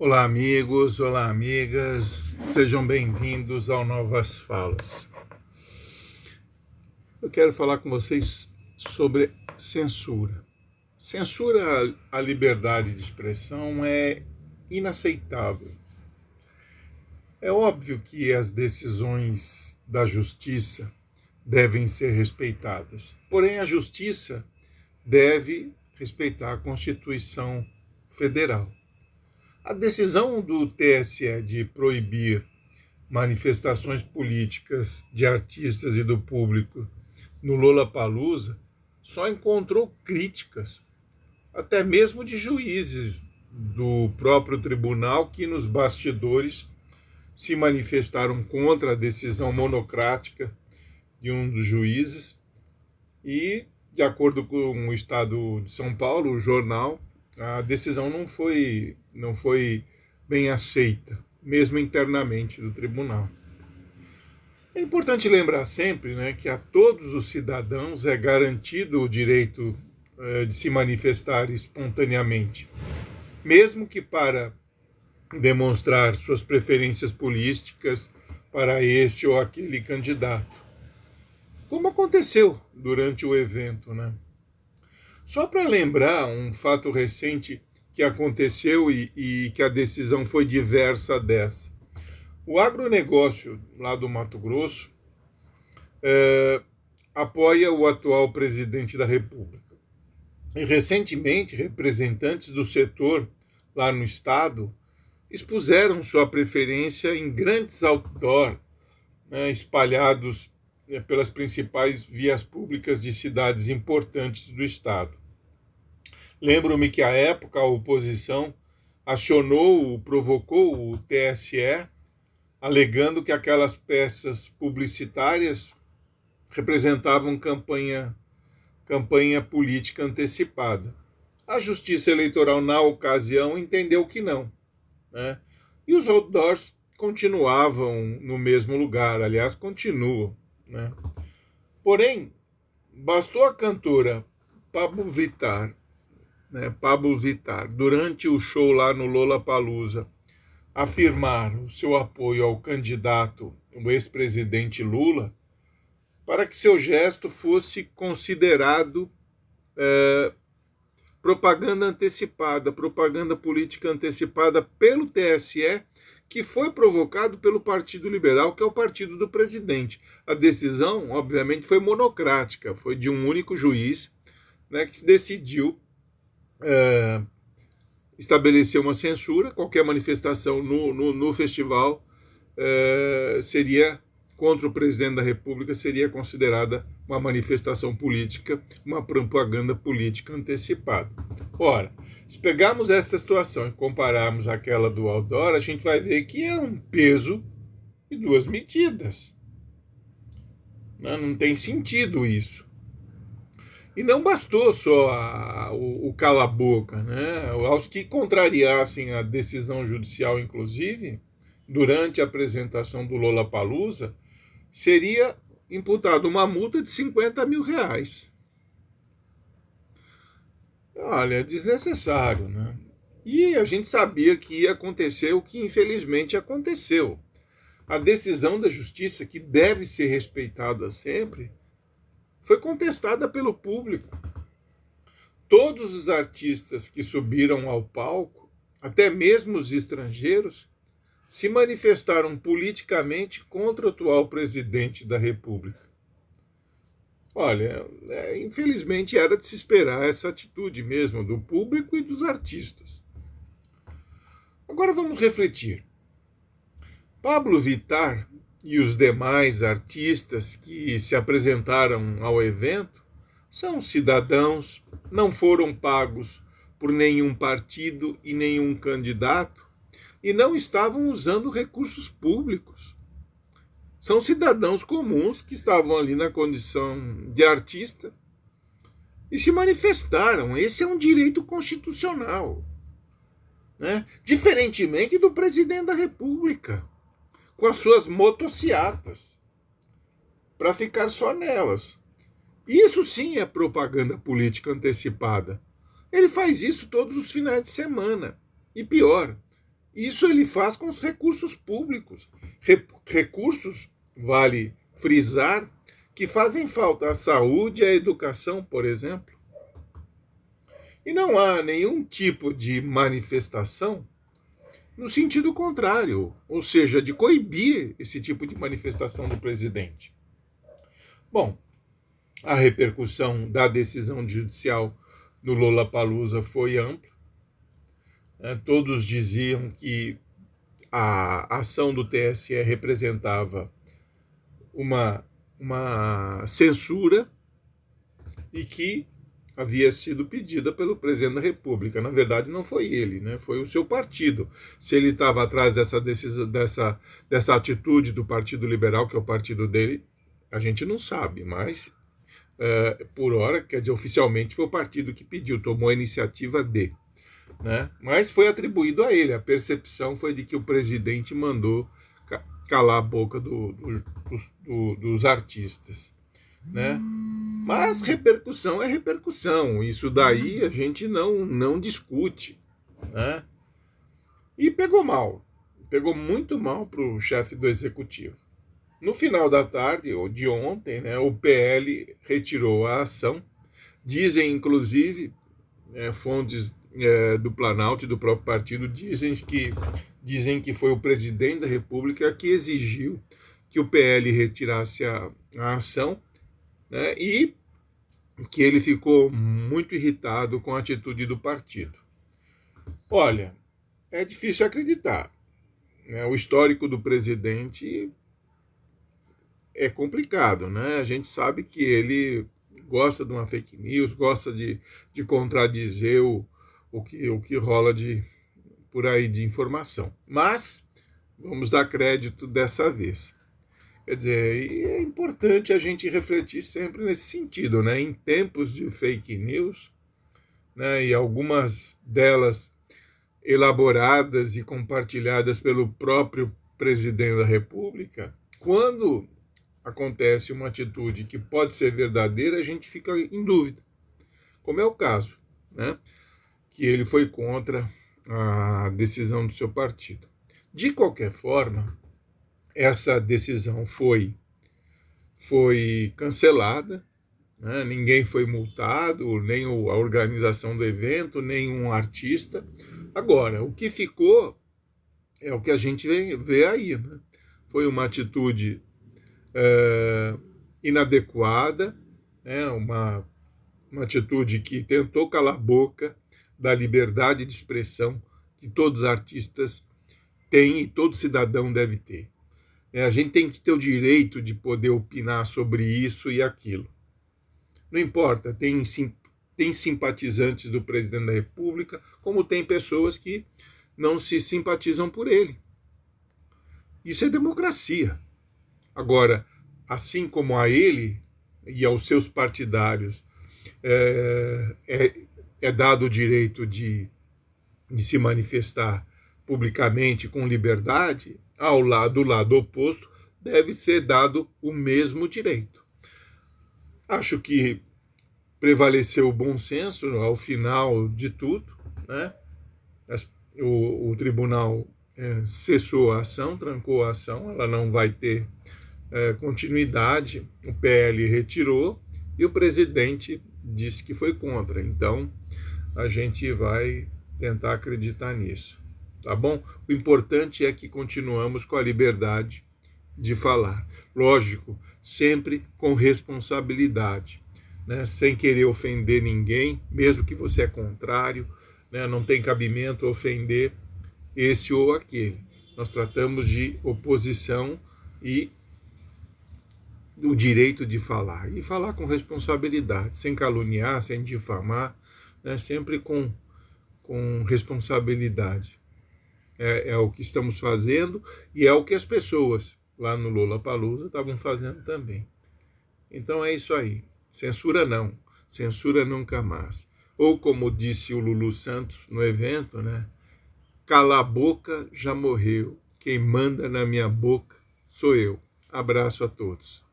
Olá, amigos, olá, amigas, sejam bem-vindos ao Novas Falas. Eu quero falar com vocês sobre censura. Censura à liberdade de expressão é inaceitável. É óbvio que as decisões da justiça devem ser respeitadas, porém, a justiça deve respeitar a Constituição Federal. A decisão do TSE de proibir manifestações políticas de artistas e do público no Lula Palusa só encontrou críticas, até mesmo de juízes do próprio tribunal que nos bastidores se manifestaram contra a decisão monocrática de um dos juízes. E, de acordo com o Estado de São Paulo, o jornal, a decisão não foi, não foi bem aceita, mesmo internamente do tribunal. É importante lembrar sempre né, que a todos os cidadãos é garantido o direito eh, de se manifestar espontaneamente, mesmo que para demonstrar suas preferências políticas para este ou aquele candidato. Como aconteceu durante o evento, né? Só para lembrar um fato recente que aconteceu e, e, que a decisão foi diversa dessa. O agronegócio lá do Mato Grosso é, apoia o atual presidente da República. E recentemente, representantes do setor lá no estado expuseram sua preferência em grandes outdoor né, espalhados né, pelas principais vias públicas de cidades importantes do estado. Lembro-me que à época a oposição acionou, provocou o TSE, alegando que aquelas peças publicitárias representavam campanha, campanha política antecipada. A Justiça Eleitoral, na ocasião, entendeu que não. Né? E os outdoors continuavam no mesmo lugar, aliás, continuam. Né? Porém, bastou a cantora Pablo Vittar, né, Pablo Vittar, durante o show lá no Lola Palusa, afirmar o seu apoio ao candidato, o ex-presidente Lula, para que seu gesto fosse considerado é, propaganda antecipada, propaganda política antecipada pelo TSE que foi provocado pelo Partido Liberal, que é o partido do presidente. A decisão, obviamente, foi monocrática, foi de um único juiz né, que decidiu é, estabelecer uma censura, qualquer manifestação no, no, no festival é, seria contra o presidente da República seria considerada uma manifestação política, uma propaganda política antecipada. Ora, se pegarmos essa situação e compararmos aquela do outdoor, a gente vai ver que é um peso e duas medidas. Não, não tem sentido isso. E não bastou só a, o, o cala-boca, né? Aos que contrariassem a decisão judicial, inclusive, durante a apresentação do Lola Palusa, seria imputada uma multa de 50 mil reais. Olha, desnecessário, né? E a gente sabia que ia acontecer o que infelizmente aconteceu. A decisão da justiça, que deve ser respeitada sempre, foi contestada pelo público. Todos os artistas que subiram ao palco, até mesmo os estrangeiros, se manifestaram politicamente contra o atual presidente da República. Olha, é, infelizmente era de se esperar essa atitude mesmo do público e dos artistas. Agora vamos refletir. Pablo Vittar e os demais artistas que se apresentaram ao evento são cidadãos, não foram pagos por nenhum partido e nenhum candidato e não estavam usando recursos públicos. São cidadãos comuns que estavam ali na condição de artista e se manifestaram. Esse é um direito constitucional. Né? Diferentemente do presidente da República, com as suas motociatas, para ficar só nelas. Isso sim é propaganda política antecipada. Ele faz isso todos os finais de semana. E pior, Isso ele faz com os recursos públicos. Recursos, vale frisar, que fazem falta à saúde e à educação, por exemplo. E não há nenhum tipo de manifestação no sentido contrário, ou seja, de coibir esse tipo de manifestação do presidente. Bom, a repercussão da decisão judicial no Palusa foi ampla. É, todos diziam que a ação do TSE representava uma, uma censura e que havia sido pedida pelo presidente da República. Na verdade, não foi ele, né? foi o seu partido. Se ele estava atrás dessa, decisão, dessa, dessa atitude do Partido Liberal, que é o partido dele, a gente não sabe, mas uh, por hora, quer dizer, oficialmente foi o partido que pediu, tomou a iniciativa de. Né? Mas foi atribuído a ele. A percepção foi de que o presidente mandou calar a boca do, do, do, dos artistas. Né? Mas repercussão é repercussão. Isso daí a gente não, não discute. Né? E pegou mal. Pegou muito mal para o chefe do executivo. No final da tarde, ou de ontem, né, o PL retirou a ação. Dizem, inclusive, é, fontes é, do Planalto e do próprio partido dizem que, dizem que foi o presidente da República que exigiu que o PL retirasse a, a ação né, e que ele ficou muito irritado com a atitude do partido. Olha, é difícil acreditar. Né? O histórico do presidente é complicado, né? A gente sabe que ele gosta de uma fake news, gosta de, de contradizer o, o, que, o que rola de por aí de informação. Mas vamos dar crédito dessa vez. Quer dizer, é importante a gente refletir sempre nesse sentido, né? Em tempos de fake news, né? E algumas delas elaboradas e compartilhadas pelo próprio presidente da República, quando acontece uma atitude que pode ser verdadeira, a gente fica em dúvida. Como é o caso, né? Que ele foi contra a decisão do seu partido. De qualquer forma, essa decisão foi foi cancelada, né? ninguém foi multado, nem a organização do evento, nem um artista. Agora, o que ficou é o que a gente vê aí. Né? Foi uma atitude é, inadequada, né, uma, uma atitude que tentou calar a boca da liberdade de expressão que todos os artistas têm e todo cidadão deve ter. É, a gente tem que ter o direito de poder opinar sobre isso e aquilo. Não importa, tem, tem simpatizantes do presidente da República, como tem pessoas que não se simpatizam por ele. Isso é democracia. Agora, assim como a ele e aos seus partidários é, é, é dado o direito de, de se manifestar publicamente com liberdade, ao lado, do lado oposto deve ser dado o mesmo direito. Acho que prevaleceu o bom senso ao final de tudo, né? O, o tribunal é, cessou a ação, trancou a ação, ela não vai ter é, continuidade. O PL retirou e o presidente disse que foi contra. Então, a gente vai tentar acreditar nisso. Tá bom? O importante é que continuamos com a liberdade de falar. Lógico, sempre com responsabilidade, né? sem querer ofender ninguém, mesmo que você é contrário, né? não tem cabimento ofender esse ou aquele. Nós tratamos de oposição e o direito de falar. E falar com responsabilidade, sem caluniar, sem difamar, né? sempre com, com responsabilidade. É, é, o que estamos fazendo e é o que as pessoas lá no Lula Palusa estavam fazendo também. Então é isso aí. Censura não, censura nunca mais. Ou como disse o Lulu Santos no evento, né? Cala a boca já morreu. Quem manda na minha boca sou eu. Abraço a todos.